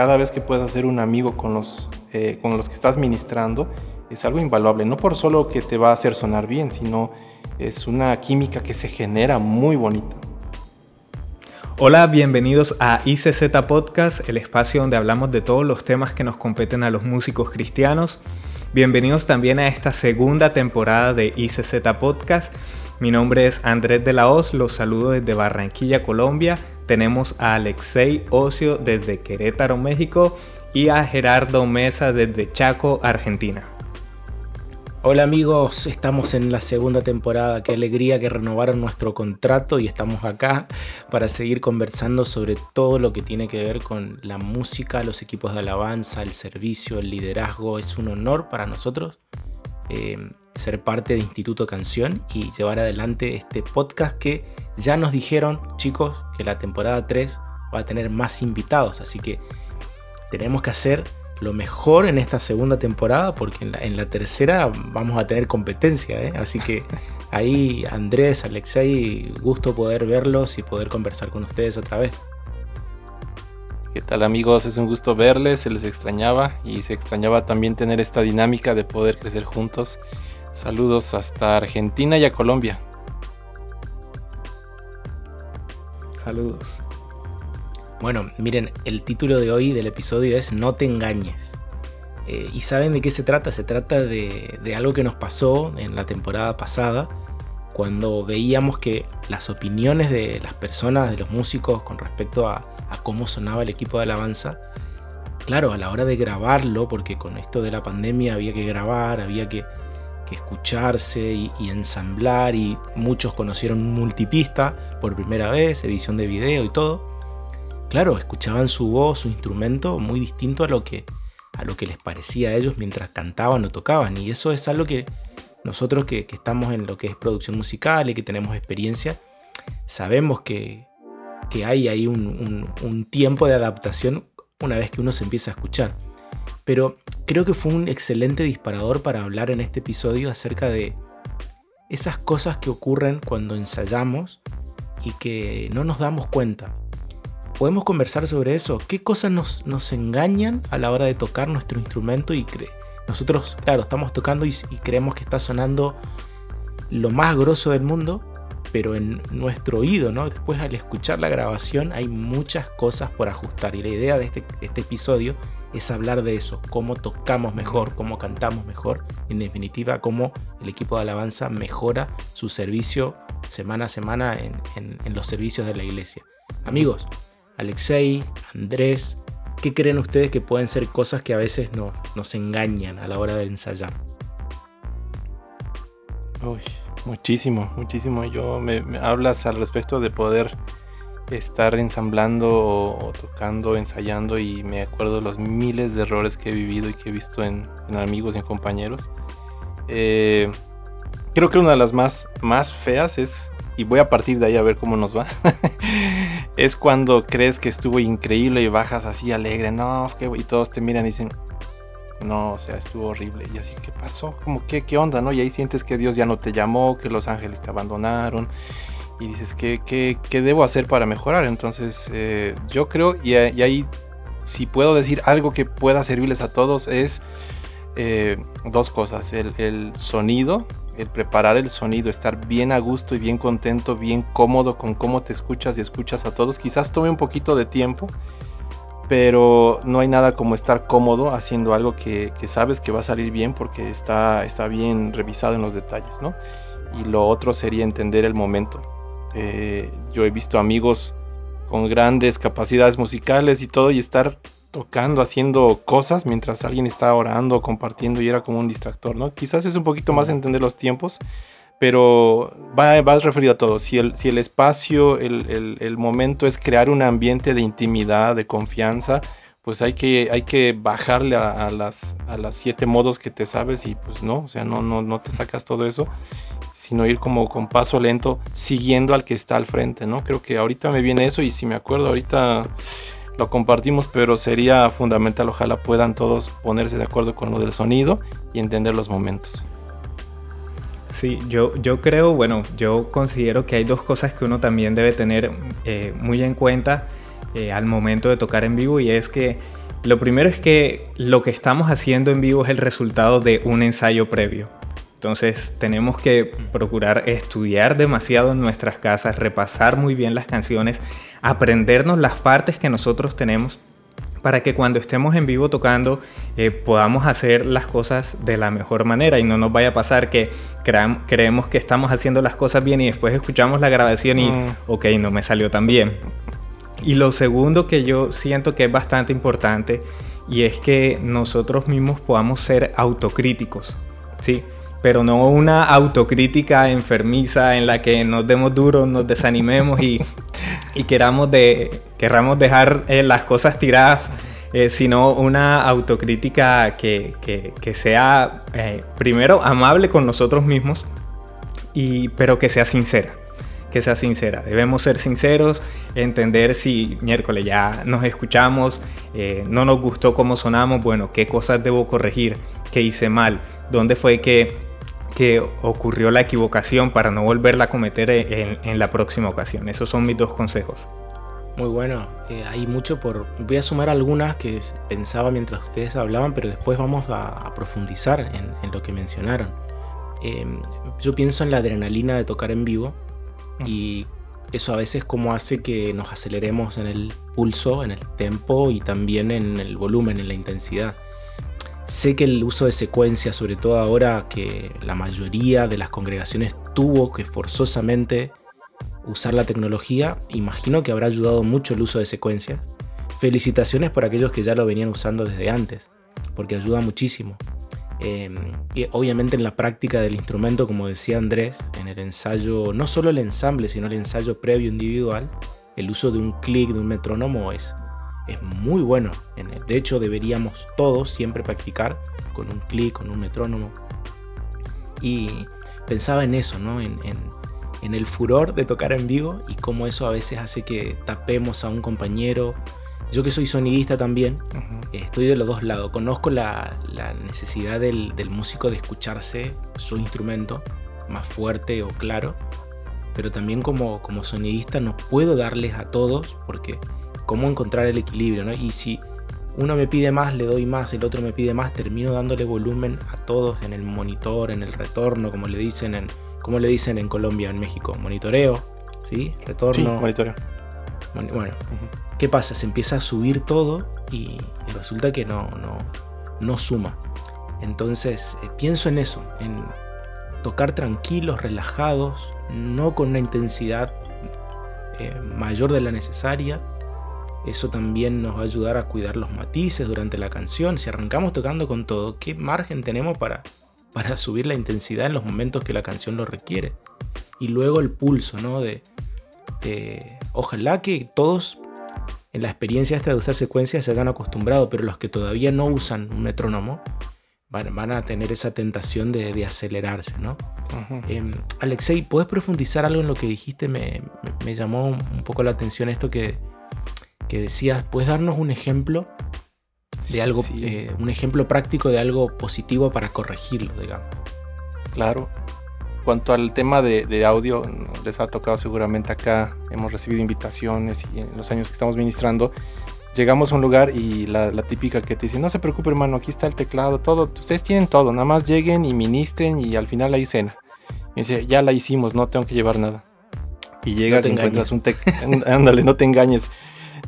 cada vez que puedas hacer un amigo con los, eh, con los que estás ministrando, es algo invaluable. No por solo que te va a hacer sonar bien, sino es una química que se genera muy bonita. Hola, bienvenidos a ICZ Podcast, el espacio donde hablamos de todos los temas que nos competen a los músicos cristianos. Bienvenidos también a esta segunda temporada de ICZ Podcast. Mi nombre es Andrés de la Hoz, los saludo desde Barranquilla, Colombia. Tenemos a Alexei Ocio desde Querétaro, México y a Gerardo Mesa desde Chaco, Argentina. Hola amigos, estamos en la segunda temporada. Qué alegría que renovaron nuestro contrato y estamos acá para seguir conversando sobre todo lo que tiene que ver con la música, los equipos de alabanza, el servicio, el liderazgo. Es un honor para nosotros eh, ser parte de Instituto Canción y llevar adelante este podcast que ya nos dijeron chicos que la temporada 3 va a tener más invitados. Así que tenemos que hacer lo mejor en esta segunda temporada, porque en la, tercera vamos a tener competencia. ¿eh? Así que ahí Andrés, Alexei, gusto poder verlos y poder conversar con ustedes otra vez. ¿Qué tal amigos? Es un gusto verles, se les extrañaba y se extrañaba también tener esta dinámica de poder crecer juntos. Saludos hasta Argentina y a Colombia. Saludos. Bueno, miren, el título de hoy del episodio es No te engañes. Eh, ¿Y saben de qué se trata? Se trata de, algo que nos pasó en la temporada pasada, cuando veíamos que las opiniones de las personas, de los músicos, con respecto a, cómo sonaba el equipo de alabanza, claro, a la hora de grabarlo, porque con esto de la pandemia había que grabar, había que, escucharse y, ensamblar, y muchos conocieron multipista por primera vez, edición de video y todo claro, escuchaban su voz, su instrumento muy distinto a lo que, a lo que les parecía a ellos mientras cantaban o tocaban. Y eso es algo que nosotros que, estamos en lo que es producción musical y que tenemos experiencia, sabemos que, hay ahí un, tiempo de adaptación una vez que uno se empieza a escuchar. Pero creo que fue un excelente disparador para hablar en este episodio acerca de esas cosas que ocurren cuando ensayamos y que no nos damos cuenta podemos conversar sobre eso. ¿Qué cosas nos, engañan a la hora de tocar nuestro instrumento y nosotros, claro, estamos tocando y, creemos que está sonando lo más grosso del mundo, pero en nuestro oído, ¿no? Después al escuchar la grabación hay muchas cosas por ajustar y la idea de este, este episodio es hablar de eso, cómo tocamos mejor, cómo cantamos mejor, en definitiva cómo el equipo de alabanza mejora su servicio semana a semana en los servicios de la iglesia. Amigos, Alexei, Andrés, ¿qué creen ustedes que pueden ser cosas que a veces no, nos engañan a la hora de ensayar? Uy, muchísimo, muchísimo. Yo me, hablas al respecto de poder estar ensamblando o, tocando, ensayando y me acuerdo de los miles de errores que he vivido y que he visto en, amigos y compañeros. Eh, creo que una de las más, más feas es y voy a partir de ahí a ver cómo nos va. es cuando crees que estuvo increíble y bajas así alegre, no, y todos te miran y dicen, no, o sea, estuvo horrible. Y así, ¿qué pasó? Como, ¿qué, qué onda? ¿no? Y ahí sientes que Dios ya no te llamó, que los ángeles te abandonaron. Y dices, ¿qué, qué, debo hacer para mejorar? Entonces, eh, yo creo, y, ahí, si puedo decir algo que pueda servirles a todos, es eh, dos cosas. El, el sonido, el preparar el sonido, estar bien a gusto y bien contento, bien cómodo con cómo te escuchas y escuchas a todos. Quizás tome un poquito de tiempo, pero no hay nada como estar cómodo haciendo algo que, sabes que va a salir bien porque está, está bien revisado en los detalles, ¿no? Y lo otro sería entender el momento. Eh, yo he visto amigos con grandes capacidades musicales y todo y estar tocando, haciendo cosas mientras alguien está orando, compartiendo y era como un distractor, ¿no? Quizás es un poquito más entender los tiempos, pero va, va referido a todo. Si el, espacio, el, momento es crear un ambiente de intimidad, de confianza, pues hay que, hay que bajarle a, las, a las siete modos que te sabes y pues no, o sea, no, no, no te sacas todo eso, sino ir como con paso lento, siguiendo al que está al frente, ¿no? Creo que ahorita me viene eso y si me acuerdo ahorita lo compartimos, pero sería fundamental, ojalá puedan todos ponerse de acuerdo con lo del sonido y entender los momentos. Sí, yo, yo creo, bueno, yo considero que hay dos cosas que uno también debe tener eh, muy en cuenta eh, al momento de tocar en vivo y es que Lo primero es que lo que estamos haciendo en vivo es el resultado de un ensayo previo. Entonces tenemos que procurar estudiar demasiado en nuestras casas, repasar muy bien las canciones, aprendernos las partes que nosotros tenemos para que cuando estemos en vivo tocando eh, podamos hacer las cosas de la mejor manera y no nos vaya a pasar que creemos que estamos haciendo las cosas bien y después escuchamos la grabación y, mm. ok, no me salió tan bien. Y lo segundo que yo siento que es bastante importante y es que nosotros mismos podamos ser autocríticos, ¿sí? Pero no una autocrítica enfermiza en la que nos demos duro, nos desanimemos y, y queramos, de, queramos dejar eh, las cosas tiradas, eh, sino una autocrítica que, que, sea eh, primero amable con nosotros mismos, y, pero que sea sincera que sea sincera. Debemos ser sinceros, entender si miércoles ya nos escuchamos, eh, no nos gustó cómo sonamos, bueno, qué cosas debo corregir, qué hice mal, dónde fue que, que ocurrió la equivocación para no volverla a cometer en, la próxima ocasión. Esos son mis dos consejos. Muy bueno, eh, hay mucho por... Voy a sumar algunas que pensaba mientras ustedes hablaban, pero después vamos a, profundizar en, lo que mencionaron. Em, yo pienso en la adrenalina de tocar en vivo, y eso a veces como hace que nos aceleremos en el pulso, en el tempo y también en el volumen, en la intensidad. Sé que el uso de secuencias, sobre todo ahora que la mayoría de las congregaciones tuvo que forzosamente usar la tecnología, imagino que habrá ayudado mucho el uso de secuencias. Felicitaciones por aquellos que ya lo venían usando desde antes, porque ayuda muchísimo. Em, y obviamente en la práctica del instrumento, como decía Andrés, en el ensayo, no solo el ensamble, sino el ensayo previo individual, el uso de un clic, de un metrónomo es, es muy bueno. De hecho, deberíamos todos siempre practicar con un clic, con un metrónomo. Y pensaba en eso, ¿no? En, en el furor de tocar en vivo y cómo eso a veces hace que tapemos a un compañero yo que soy sonidista también, estoy de los dos lados. Conozco la, necesidad del, músico de escucharse su instrumento más fuerte o claro, pero también como, como sonidista no puedo darles a todos porque cómo encontrar el equilibrio, ¿no? Y si uno me pide más, le doy más, el otro me pide más, termino dándole volumen a todos en el monitor, en el retorno, como le dicen en, como le dicen en Colombia, en México, monitoreo, ¿sí? Retorno. Sí, monitoreo. Bueno, ¿qué pasa? Se empieza a subir todo y, resulta que no, no, no suma. Entonces eh, pienso en eso, en tocar tranquilos, relajados, no con una intensidad eh, mayor de la necesaria. Eso también nos va a ayudar a cuidar los matices durante la canción. Si arrancamos tocando con todo, ¿qué margen tenemos para, para subir la intensidad en los momentos que la canción lo requiere? Y luego el pulso, ¿no? De, de ojalá que todos en la experiencia esta de usar secuencias se hayan acostumbrado, pero los que todavía no usan un metrónomo van, a tener esa tentación de, acelerarse, ¿no? Em, Alexei, ¿puedes profundizar algo en lo que dijiste? Me, llamó un poco la atención esto que, que decías. ¿Puedes darnos un ejemplo de algo, eh, un ejemplo práctico de algo positivo para corregirlo, digamos? Claro cuanto al tema de, audio, les ha tocado seguramente acá, hemos recibido invitaciones y en los años que estamos ministrando, llegamos a un lugar y la, típica que te dice, no se preocupe hermano, aquí está el teclado, todo, ustedes tienen todo, nada más lleguen y ministren y al final hay cena. Y dice, ya la hicimos, no tengo que llevar nada. Y llegas y encuentras un teclado, ándale, no te engañes.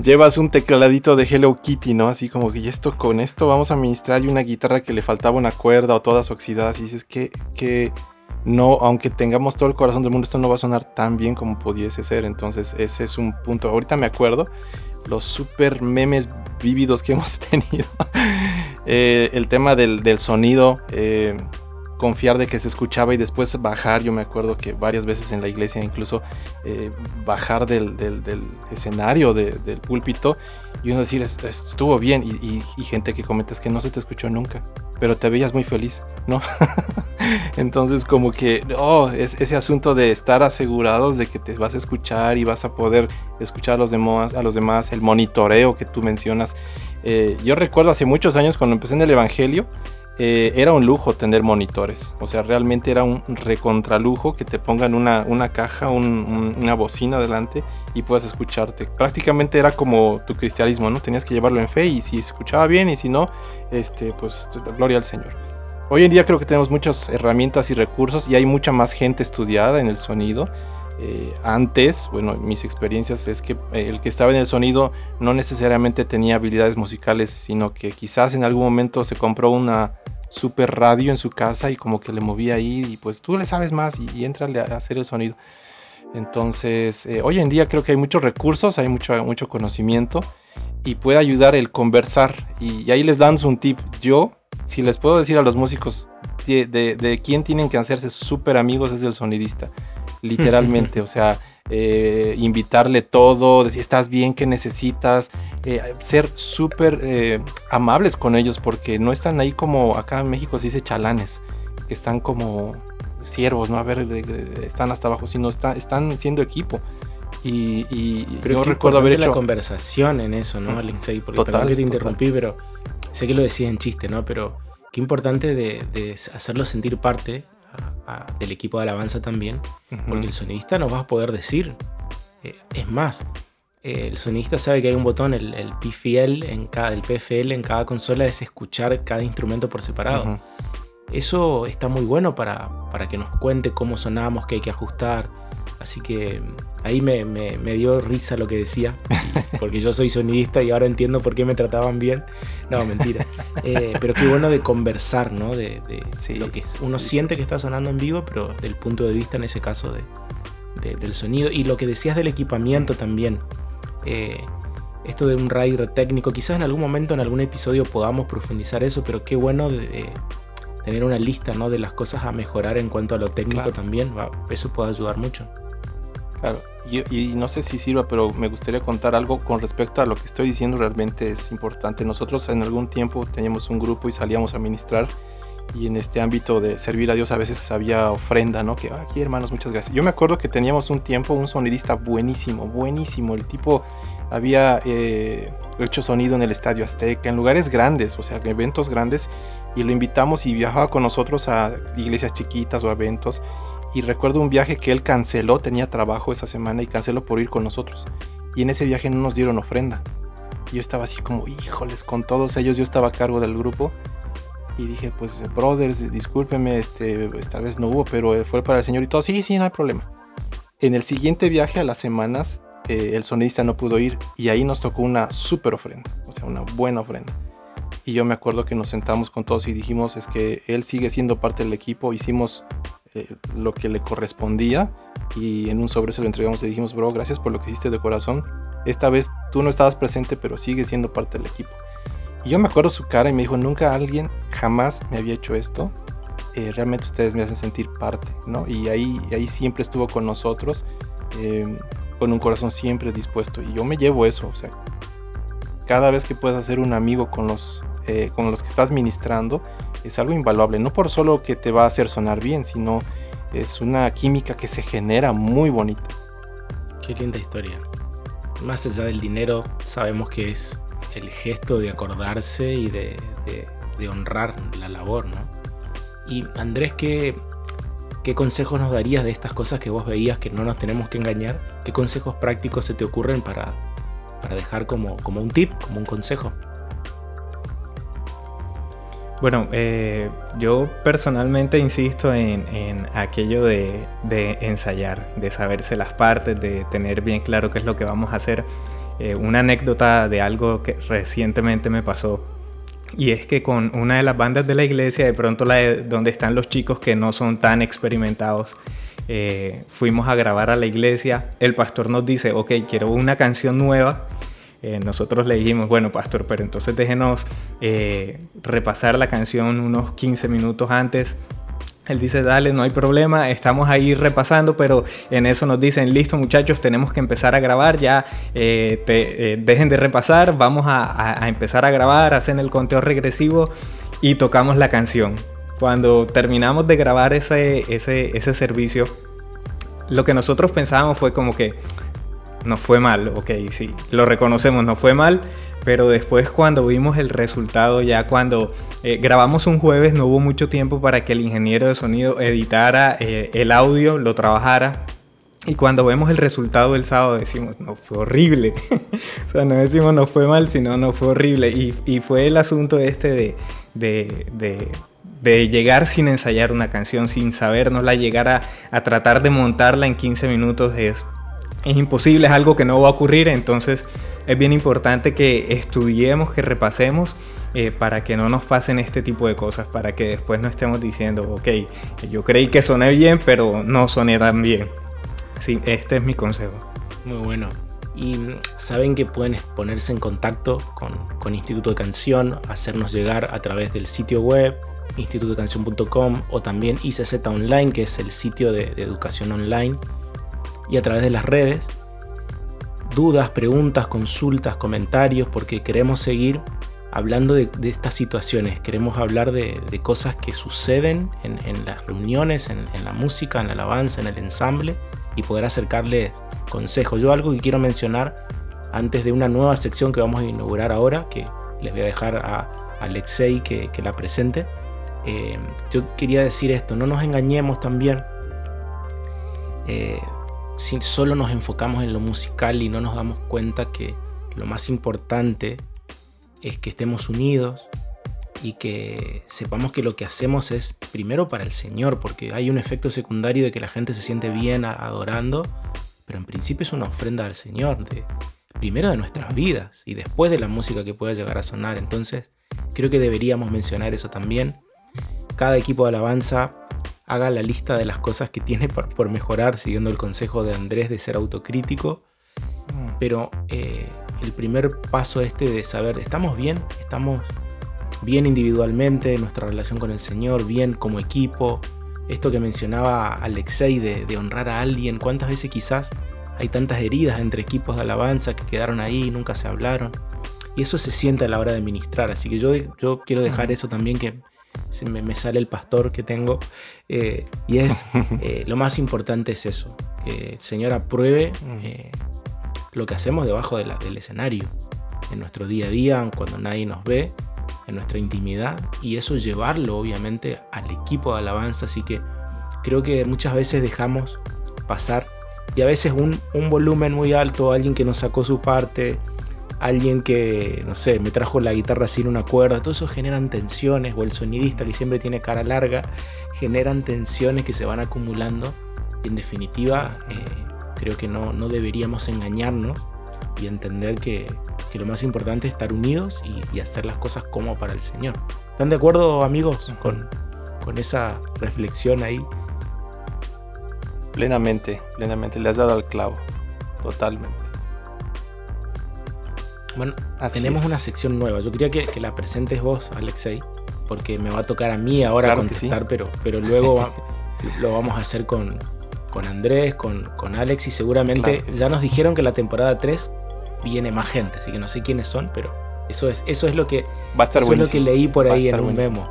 Llevas un tecladito de Hello Kitty, ¿no? Así como que y esto con esto vamos a ministrar y una guitarra que le faltaba una cuerda o todas oxidadas y dices que, que no, aunque tengamos todo el corazón del mundo, esto no va a sonar tan bien como pudiese ser. Entonces, ese es un punto. Ahorita me acuerdo los super memes vívidos que hemos tenido. Eh, el tema del, sonido. Eh, confiar de que se escuchaba y después bajar. Yo me acuerdo que varias veces en la iglesia incluso eh, bajar del, escenario, del púlpito y uno decir estuvo bien y, gente que comentas que no se te escuchó nunca, pero te veías muy feliz, ¿no? Entonces como que, oh, es ese asunto de estar asegurados de que te vas a escuchar y vas a poder escuchar a los demás, a los demás el monitoreo que tú mencionas. Eh, yo recuerdo hace muchos años cuando empecé en el Evangelio, eh, era un lujo tener monitores. O sea, realmente era un recontralujo que te pongan una, una caja, una bocina delante y puedas escucharte. Prácticamente era como tu cristianismo, ¿no? Tenías que llevarlo en fe y si escuchaba bien y si no, este, pues gloria al Señor. Hoy en día creo que tenemos muchas herramientas y recursos y hay mucha más gente estudiada en el sonido. Eh, antes, bueno, mis experiencias es que eh, el que estaba en el sonido no necesariamente tenía habilidades musicales, sino que quizás en algún momento se compró una super radio en su casa y como que le movía ahí y pues tú le sabes más y, y entrale a hacer el sonido. Entonces, eh, hoy en día creo que hay muchos recursos, hay mucho, mucho conocimiento y puede ayudar el conversar. Y, ahí les damos un tip. Yo, si les puedo decir a los músicos de, de quién tienen que hacerse súper amigos es del sonidista literalmente, o sea, eh, invitarle todo, decir, estás bien, qué necesitas, eh, ser súper eh, amables con ellos porque no están ahí como acá en México se dice chalanes, que están como siervos, ¿no? A ver, están hasta abajo, sino está, están siendo equipo. Y, y pero yo recuerdo haber hecho la conversación en eso, ¿no, Alexei? Porque total, que te interrumpí, pero sé que lo decías en chiste, ¿no? Pero qué importante de, de hacerlo sentir parte del equipo de alabanza también, porque el sonidista nos va a poder decir. Eh, es más, eh, el sonidista sabe que hay un botón, el, PFL en cada, el PFL en cada consola es escuchar cada instrumento por separado. Eso está muy bueno para, para que nos cuente cómo sonamos, qué hay que ajustar. Así que ahí me, dio risa lo que decía, porque yo soy sonidista y ahora entiendo por qué me trataban bien. No, mentira. Eh, pero qué bueno de conversar, ¿no? De, lo que uno siente que está sonando en vivo, pero del punto de vista en ese caso de, del sonido. Y lo que decías del equipamiento también. Eh, esto de un rider técnico, quizás en algún momento, en algún episodio podamos profundizar eso, pero qué bueno de, tener una lista ¿no? de las cosas a mejorar en cuanto a lo técnico también. eso puede ayudar mucho. Claro, y, no sé si sirva, pero me gustaría contar algo con respecto a lo que estoy diciendo, realmente es importante. Nosotros en algún tiempo teníamos un grupo y salíamos a ministrar y en este ámbito de servir a Dios a veces había ofrenda, ¿no? Que ah, aquí hermanos, muchas gracias. Yo me acuerdo que teníamos un tiempo un sonidista buenísimo, buenísimo. El tipo había eh, hecho sonido en el Estadio Azteca, en lugares grandes, o sea, eventos grandes, y lo invitamos y viajaba con nosotros a iglesias chiquitas o eventos y recuerdo un viaje que él canceló, tenía trabajo esa semana y canceló por ir con nosotros. Y en ese viaje no nos dieron ofrenda. Yo estaba así como, híjoles, con todos ellos yo estaba a cargo del grupo. Y dije, pues, brothers, discúlpeme, este, esta vez no hubo, pero fue para el Señor y todo. Sí, sí, no hay problema. En el siguiente viaje, a las semanas, eh, el sonidista no pudo ir y ahí nos tocó una súper ofrenda, o sea, una buena ofrenda. Y yo me acuerdo que nos sentamos con todos y dijimos, es que él sigue siendo parte del equipo, hicimos eh, lo que le correspondía y en un sobre se lo entregamos y dijimos, bro, gracias por lo que hiciste de corazón. Esta vez tú no estabas presente, pero sigue siendo parte del equipo. Y yo me acuerdo su cara y me dijo, nunca alguien jamás me había hecho esto. Eh, realmente ustedes me hacen sentir parte, ¿no? Y ahí, ahí siempre estuvo con nosotros, em, con un corazón siempre dispuesto. Y yo me llevo eso, o sea, cada vez que puedas hacer un amigo con los, eh, con los que estás ministrando, es algo invaluable, no por solo que te va a hacer sonar bien, sino es una química que se genera muy bonita. Qué linda historia. Más allá del dinero, sabemos que es el gesto de acordarse y de, honrar la labor, ¿no? Y Andrés, ¿qué, ¿qué consejos nos darías de estas cosas que vos veías que no nos tenemos que engañar? ¿Qué consejos prácticos se te ocurren para, para dejar como, como un tip, como un consejo? Bueno, eh, yo personalmente insisto en, aquello de, ensayar, de saberse las partes, de tener bien claro qué es lo que vamos a hacer. Eh, una anécdota de algo que recientemente me pasó. Y es que con una de las bandas de la iglesia, de pronto la donde están los chicos que no son tan experimentados, eh, fuimos a grabar a la iglesia. El pastor nos dice, ok, quiero una canción nueva eh, nosotros le dijimos, bueno, pastor, pero entonces déjenos eh, repasar la canción unos 15 minutos antes. Él dice, dale, no hay problema, estamos ahí repasando, pero en eso nos dicen, listo muchachos, tenemos que empezar a grabar, ya eh, dejen de repasar, vamos a, empezar a grabar, hacen el conteo regresivo y tocamos la canción. Cuando terminamos de grabar ese, ese, ese servicio, lo que nosotros pensábamos fue como que, nos fue mal, ok, sí, lo reconocemos, nos fue mal, pero después cuando vimos el resultado, ya cuando eh, grabamos un jueves, no hubo mucho tiempo para que el ingeniero de sonido editara eh, el audio, lo trabajara. Y cuando vemos el resultado del sábado decimos, no, fue horrible. o sea, no decimos no fue mal, sino no fue horrible. Y, fue el asunto este de, de, llegar sin ensayar una canción, sin sabernosla, llegar a, a tratar de montarla en 15 minutos es es imposible, es algo que no va a ocurrir, entonces es bien importante que estudiemos, que repasemos eh, para que no nos pasen este tipo de cosas, para que después no estemos diciendo, ok, yo creí que soné bien, pero no soné tan bien. Sí, este es mi consejo. Muy bueno. Y saben que pueden ponerse en contacto con, Instituto de Canción, hacernos llegar a través del sitio web institutodecanción.com o también ICZ Online, que es el sitio de educación online y a través de las redes. Dudas, preguntas, consultas, comentarios, porque queremos seguir hablando de, estas situaciones, queremos hablar de, cosas que suceden en, las reuniones, en, la música, en la alabanza, en el ensamble y poder acercarles consejos. Yo algo que quiero mencionar antes de una nueva sección que vamos a inaugurar ahora, que les voy a dejar a Alexei que, la presente. Eh, yo quería decir esto, no nos engañemos también. Eh, si solo nos enfocamos en lo musical y no nos damos cuenta que lo más importante es que estemos unidos y que sepamos que lo que hacemos es primero para el Señor, porque hay un efecto secundario de que la gente se siente bien adorando, pero en principio es una ofrenda al Señor, de, primero de nuestras vidas y después de la música que pueda llegar a sonar. Entonces, creo que deberíamos mencionar eso también. Cada equipo de alabanza haga la lista de las cosas que tiene por, mejorar, siguiendo el consejo de Andrés de ser autocrítico. Mm. Pero eh, el primer paso este de saber, ¿estamos bien? ¿Estamos bien individualmente, nuestra relación con el Señor, bien como equipo? Esto que mencionaba Alexei de, de honrar a alguien, ¿cuántas veces quizás hay tantas heridas entre equipos de alabanza que quedaron ahí y nunca se hablaron? Y eso se siente a la hora de ministrar, así que yo, yo quiero dejar eso también que se me, sale el pastor que tengo. Eh, y es, eh, lo más importante es eso, que el Señor apruebe mm. eh, lo que hacemos debajo del escenario, en nuestro día a día, cuando nadie nos ve, en nuestra intimidad, y eso llevarlo obviamente al equipo de alabanza. Así que creo que muchas veces dejamos pasar, y a veces un, un volumen muy alto, alguien que nos sacó su parte, alguien que, no sé, me trajo la guitarra sin una cuerda, todo eso generan tensiones, o el sonidista que siempre tiene cara larga, generan tensiones que se van acumulando. Y en definitiva, eh, creo que no, no, deberíamos engañarnos y entender que, que, lo más importante es estar unidos y, hacer las cosas como para el Señor. ¿Están de acuerdo, amigos, con, con esa reflexión ahí? Plenamente, plenamente, le has dado al clavo, totalmente. Bueno, tenemos una sección nueva. Yo quería que, la presentes vos, Alexei, porque me va a tocar a mí ahora contestar, pero, pero luego lo vamos a hacer con, con Andrés, con, con Alex y seguramente ya nos dijeron que la temporada 3 viene más gente, así que no sé quiénes son, pero eso es, eso es lo que, va a estar eso es lo que leí por ahí en un memo.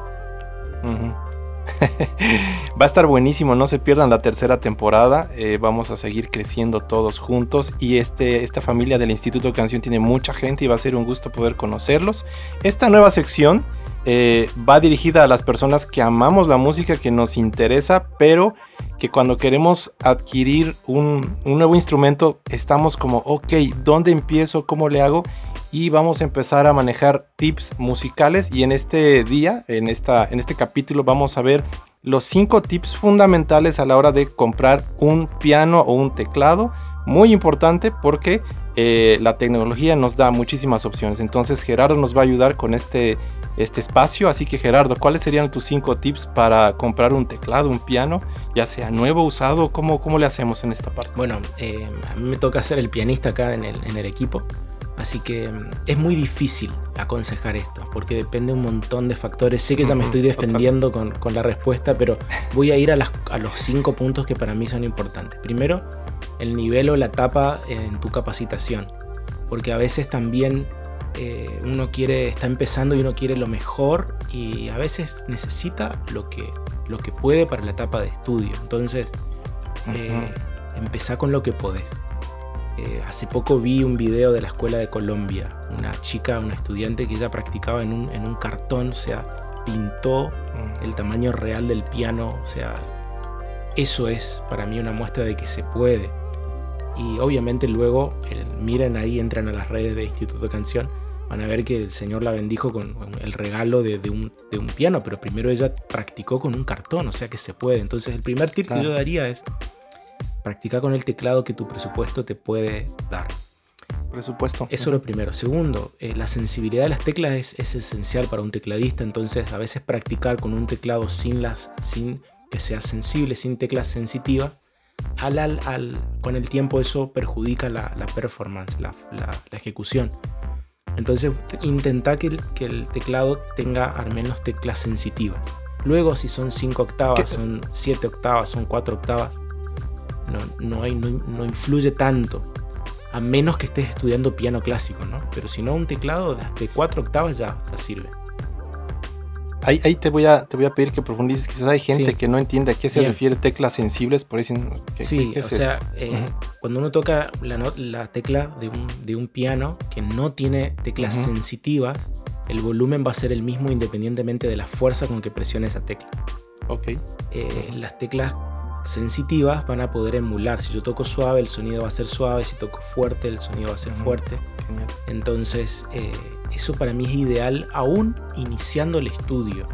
Va a estar buenísimo, no se pierdan la tercera temporada. Eh, vamos a seguir creciendo todos juntos. Y este, esta familia del Instituto Canción tiene mucha gente y va a ser un gusto poder conocerlos. Esta nueva sección eh, va dirigida a las personas que amamos la música, que nos interesa, pero que cuando queremos adquirir un, un nuevo instrumento, estamos como, ok, ¿dónde empiezo? ¿Cómo le hago? Y vamos a empezar a manejar tips musicales y en este día, en, esta, en este capítulo vamos a ver los cinco tips fundamentales a la hora de comprar un piano o un teclado. Muy importante porque eh, la tecnología nos da muchísimas opciones. Entonces Gerardo nos va a ayudar con este, este espacio. Así que Gerardo, ¿cuáles serían tus cinco tips para comprar un teclado, un piano, ya sea nuevo, usado? ¿Cómo, cómo le hacemos en esta parte? Bueno, eh, a mí me toca ser el pianista acá en el, en el equipo. Así que mm, es muy difícil aconsejar esto, porque depende un montón de factores. Sé que ya me estoy defendiendo con, la respuesta, pero voy a ir a, los cinco puntos que para mí son importantes. Primero, el nivel o la etapa en tu capacitación, porque a veces también eh, uno quiere, está empezando y uno quiere lo mejor y a veces necesita lo que, lo que puede para la etapa de estudio. Entonces, eh, empezá con lo que podés. Eh, hace poco vi un video de la escuela de Colombia, una chica, una estudiante que ella practicaba en un, en un cartón, o sea, pintó Mm. el tamaño real del piano, o sea, eso es para mí una muestra de que se puede. Y obviamente luego, el- miren ahí, entran a las redes de Instituto de Canción, van a ver que el Señor la bendijo con el regalo de, de un, de un piano, pero primero ella practicó con un cartón, o sea que se puede. Entonces el primer tip que yo daría es practicar con el teclado que tu presupuesto te puede dar. Presupuesto. Eso es lo primero. Segundo, eh, la sensibilidad de las teclas es, es esencial para un tecladista, entonces a veces practicar con un teclado sin, las, sin que sea sensible, sin teclas sensitivas, al, al- al- con el tiempo eso perjudica la, la performance, la, la- la ejecución. Entonces te- intenta que el, que el teclado tenga al menos teclas sensitivas. Luego si son 5 octavas, ¿Qué? son 7 octavas, son 4 octavas, no, no, hay, no, no influye tanto. A menos que estés estudiando piano clásico, ¿no? Pero si no, un teclado de- 4 octavas ya, ya sirve. Ahí, ahí te, voy a, te voy a pedir que profundices. Quizás hay gente Sí. que no entiende a qué se Bien. refiere teclas sensibles, por eso. ¿qué, Sí, qué o es sea, eso? eh, cuando uno toca la, tecla de un, de un piano que no tiene teclas sensitivas, el volumen va a ser el mismo independientemente de la fuerza con que presione esa tecla. Ok. Eh, las teclas sensitivas van a poder emular. Si yo toco suave, el sonido va a ser suave. Si toco fuerte, el sonido va a ser fuerte. Genial. Entonces, eh, eso para mí es ideal aún iniciando el estudio.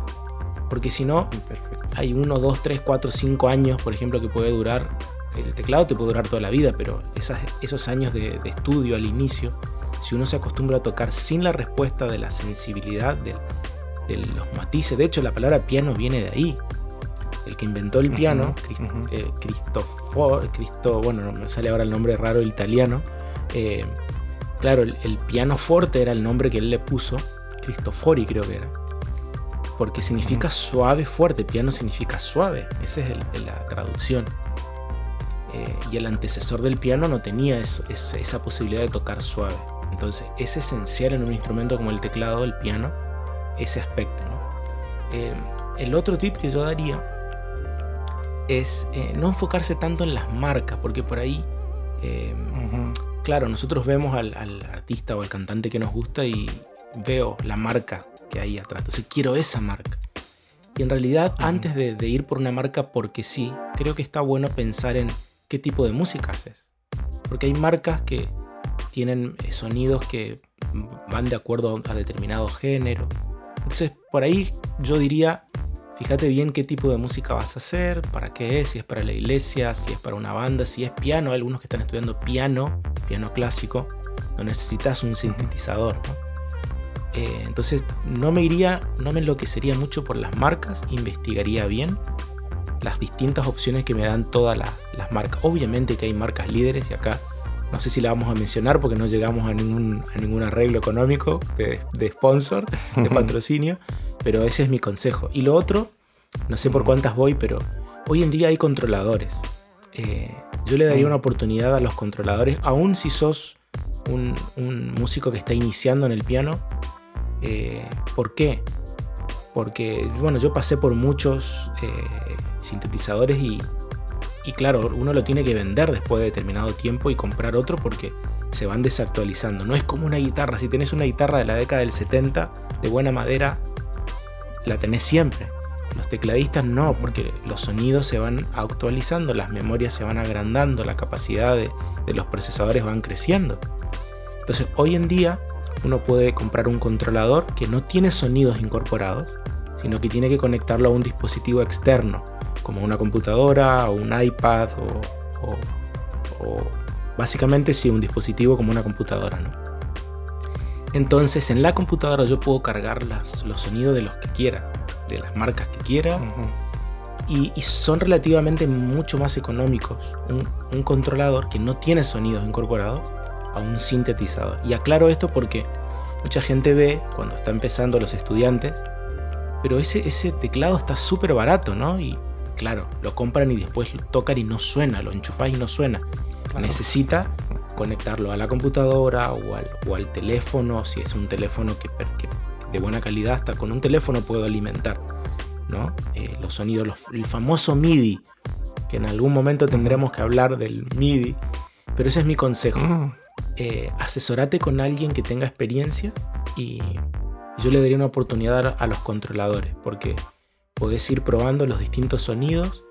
Porque si no, Perfecto. hay uno, dos, tres, cuatro, cinco años, por ejemplo, que puede durar. El teclado te puede durar toda la vida, pero esas- esos años de, de estudio al inicio, si uno se acostumbra a tocar sin la respuesta de la sensibilidad del- de los matices, de hecho la palabra piano viene de ahí. El que inventó el piano, Ujú, Cris- ujú. eh, Cristo, bueno, no me sale ahora el nombre raro italiano. eh, claro, el, el piano forte era el nombre que él le puso, Cristofori creo que era porque significa suave, fuerte. Piano significa suave. Esa es el- la traducción. Eh, y el antecesor del piano no tenía eso- es- esa posibilidad de tocar suave. Entonces es esencial en un instrumento como el teclado, el piano, ese aspecto. ¿no? El otro tip que yo daría es eh, no enfocarse tanto en las marcas, porque por ahí... eh. Claro, nosotros vemos al, al artista o al cantante que nos gusta y veo la marca que hay atrás. Entonces quiero esa marca. Y en realidad, antes de, de ir por una marca porque sí, creo que está bueno pensar en qué tipo de música haces. Porque hay marcas que tienen eh, sonidos que van de acuerdo a determinado género. Entonces, por ahí yo diría, fíjate bien qué tipo de música vas a hacer, para qué es, si es para la iglesia, si es para una banda, si es piano. Hay algunos que están estudiando piano, piano clásico, no necesitas un sintetizador. ¿no? Eh, entonces, no me iría, no me enloquecería mucho por las marcas, investigaría bien las distintas opciones que me dan todas las, las marcas. Obviamente que hay marcas líderes y acá no sé si la vamos a mencionar porque no llegamos a ningún, a ningún arreglo económico de, de sponsor, de patrocinio, pero ese es mi consejo. Y lo otro, no sé por cuántas voy, pero hoy en día hay controladores. Eh, yo le daría Mm. una oportunidad a los controladores, aun si sos un, un músico que está iniciando en el piano. Eh, ¿Por qué? Porque, bueno, yo pasé por muchos eh, sintetizadores y, y claro, uno lo tiene que vender después de determinado tiempo y comprar otro porque se van desactualizando. No es como una guitarra. Si tenés una guitarra de la década del 70 de buena madera, la tenés siempre. Los tecladistas no, porque los sonidos se van actualizando, las memorias se van agrandando, la capacidad de, de los procesadores van creciendo. Entonces, hoy en día uno puede comprar un controlador que no tiene sonidos incorporados, sino que tiene que conectarlo a un dispositivo externo, como una computadora o un iPad o, básicamente sí, un dispositivo como una computadora, ¿no? Entonces en la computadora yo puedo cargar las- los sonidos de los que quiera, de las marcas que quiera, y, y son relativamente mucho más económicos un, un controlador que no tiene sonidos incorporados a un sintetizador. Y aclaro esto porque mucha gente ve cuando está empezando los estudiantes, pero ese, ese teclado está súper barato, ¿no? Y claro, lo compran y después lo tocan y no suena, lo enchufás y no suena. Claro. Necesita conectarlo a la computadora o al, o al teléfono, si es un teléfono que, de buena calidad, hasta con un teléfono puedo alimentar. ¿no? Eh, los sonidos, los- el famoso MIDI, que en algún momento tendremos que hablar del MIDI, Pero ese es mi consejo. Mm. Eh, asesorate con alguien que tenga experiencia y yo le daría una oportunidad a los controladores, porque podés ir probando los distintos sonidos.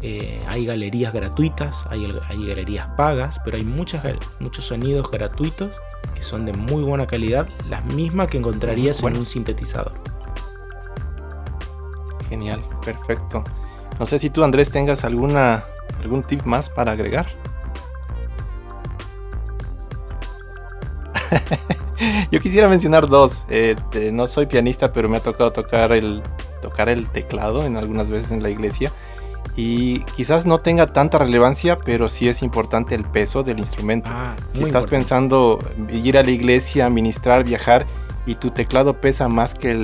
Eh, hay galerías gratuitas, hay, hay, galerías pagas, pero hay muchas, muchos sonidos gratuitos que son de muy buena calidad, las mismas que encontrarías en un sintetizador. Genial, perfecto. No sé si tú Andrés tengas alguna, algún tip más para agregar. Yo quisiera mencionar dos. Eh, no soy pianista, pero me ha tocado tocar el, tocar el teclado en algunas veces en la iglesia. Y quizás no tenga tanta relevancia, pero sí es importante el peso del instrumento. Ah, si estás pensando ir a la iglesia, ministrar, viajar, y tu teclado pesa más que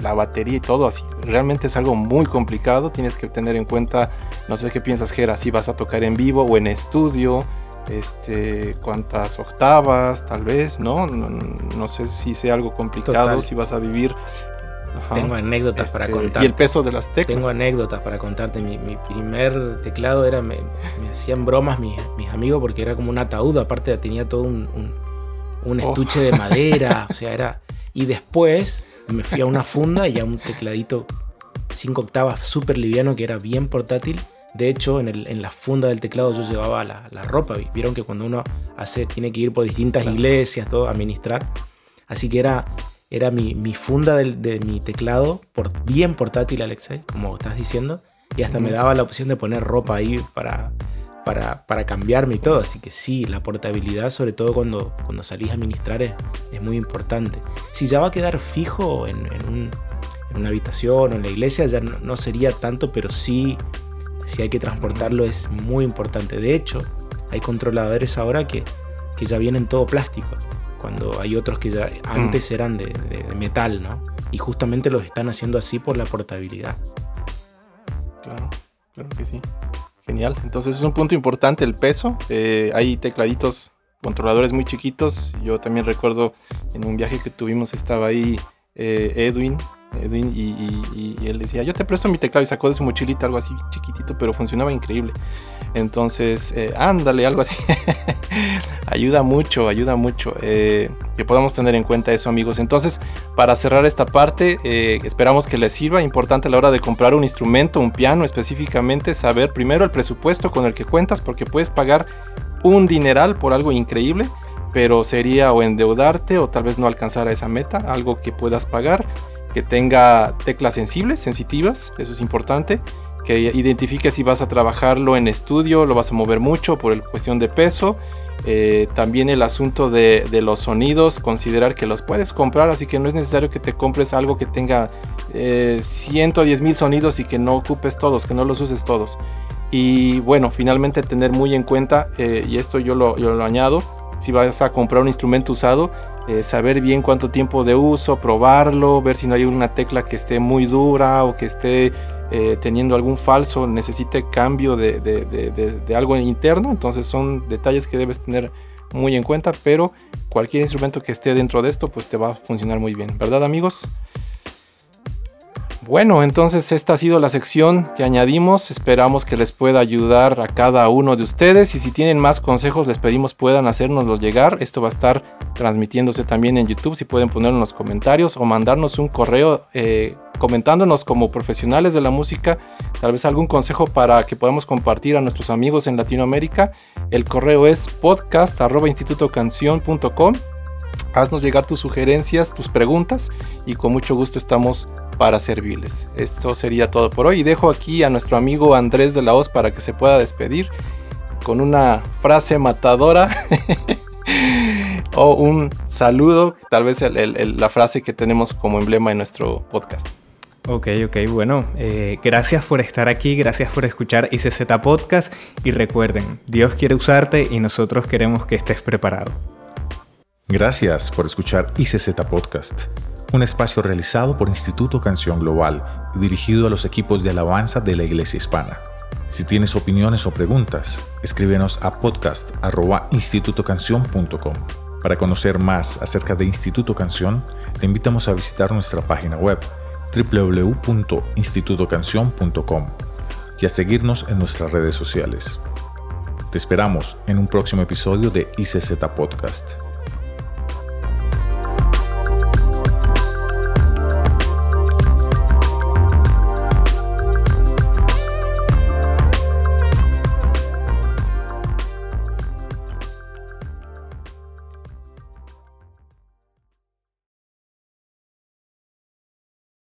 la batería y todo, así realmente es algo muy complicado. Tienes que tener en cuenta, no sé qué piensas, Gera, si vas a tocar en vivo o en estudio este, cuántas octavas, tal vez, ¿no? No, sé si sea algo complicado, si vas a vivir. Tengo anécdotas para contar. Este, y el peso de las teclas. Tengo anécdotas para contarte. Mi, primer teclado era, me, hacían bromas mis, amigos porque era como un ataúd, aparte tenía todo un, un, oh. estuche de madera, o sea, era... Y después me fui a una funda y a un tecladito 5 octavas súper liviano que era bien portátil de hecho, en, la funda del teclado yo llevaba la, ropa. Vieron que cuando uno hace, tiene que ir por distintas iglesias, todo, a ministrar. Así que era, era mi, funda de mi teclado, por, bien portátil, Alexei, como estás diciendo. Y hasta me daba la opción de poner ropa ahí para, para, cambiarme y todo. Así que sí, la portabilidad, sobre todo cuando, cuando salís a ministrar, es, muy importante. Si ya va a quedar fijo en, una habitación o en la iglesia, ya no sería tanto, pero sí si hay que transportarlo es muy importante. De hecho, hay controladores ahora que, que ya vienen todo plásticos, cuando hay otros que ya antes mm. eran de, metal, ¿no? Y justamente los están haciendo así por la portabilidad. Claro, claro que sí. Genial. Entonces es un punto importante el peso. Eh, hay tecladitos, controladores muy chiquitos. Yo también recuerdo en un viaje que tuvimos estaba ahí eh, Edwin, Edwin y, él decía, yo te presto mi teclado y sacó de su mochilita algo así chiquitito, pero funcionaba increíble. Entonces, eh, ándale, algo así. ayuda mucho, ayuda mucho. Eh, que podamos tener en cuenta eso, amigos. Entonces, para cerrar esta parte, eh, esperamos que les sirva. Importante a la hora de comprar un instrumento, un piano específicamente, saber primero el presupuesto con el que cuentas, porque puedes pagar un dineral por algo increíble pero sería o endeudarte o tal vez no alcanzar a esa meta, algo que puedas pagar que tenga teclas sensibles, sensitivas, eso es importante, que identifique si vas a trabajarlo en estudio, lo vas a mover mucho por el cuestión de peso, eh, también el asunto de, los sonidos, considerar que los puedes comprar, así que no es necesario que te compres algo que tenga 110 eh, mil sonidos y que no ocupes todos, que no los uses todos. Y bueno, finalmente tener muy en cuenta, eh, y esto yo lo, yo lo añado, si vas a comprar un instrumento usado, eh, saber bien cuánto tiempo de uso, probarlo, ver si no hay una tecla que esté muy dura o que esté eh, teniendo algún falso, necesite cambio de, de, algo interno. Entonces son detalles que debes tener muy en cuenta, pero cualquier instrumento que esté dentro de esto, pues te va a funcionar muy bien, ¿verdad amigos? Bueno, entonces esta ha sido la sección que añadimos. Esperamos que les pueda ayudar a cada uno de ustedes. Y si tienen más consejos, les pedimos puedan hacernoslos llegar. Esto va a estar transmitiéndose también en YouTube. Si pueden ponerlo en los comentarios o mandarnos un correo eh, comentándonos como profesionales de la música, tal vez algún consejo para que podamos compartir a nuestros amigos en Latinoamérica. El correo es podcast.institutocanción.com. Haznos llegar tus sugerencias, tus preguntas y con mucho gusto estamos para servirles. Esto sería todo por hoy y dejo aquí a nuestro amigo Andrés de la Hoz para que se pueda despedir con una frase matadora o un saludo, tal vez la frase que tenemos como emblema en nuestro podcast. Ok, ok, bueno, eh, gracias por estar aquí, gracias por escuchar ICZ Podcast y recuerden, Dios quiere usarte y nosotros queremos que estés preparado. Gracias por escuchar ICZ Podcast un espacio realizado por Instituto Canción Global y dirigido a los equipos de alabanza de la Iglesia Hispana. Si tienes opiniones o preguntas, escríbenos a podcast.institutocanción.com. Para conocer más acerca de Instituto Canción, te invitamos a visitar nuestra página web www.institutocanción.com y a seguirnos en nuestras redes sociales. Te esperamos en un próximo episodio de ICZ Podcast.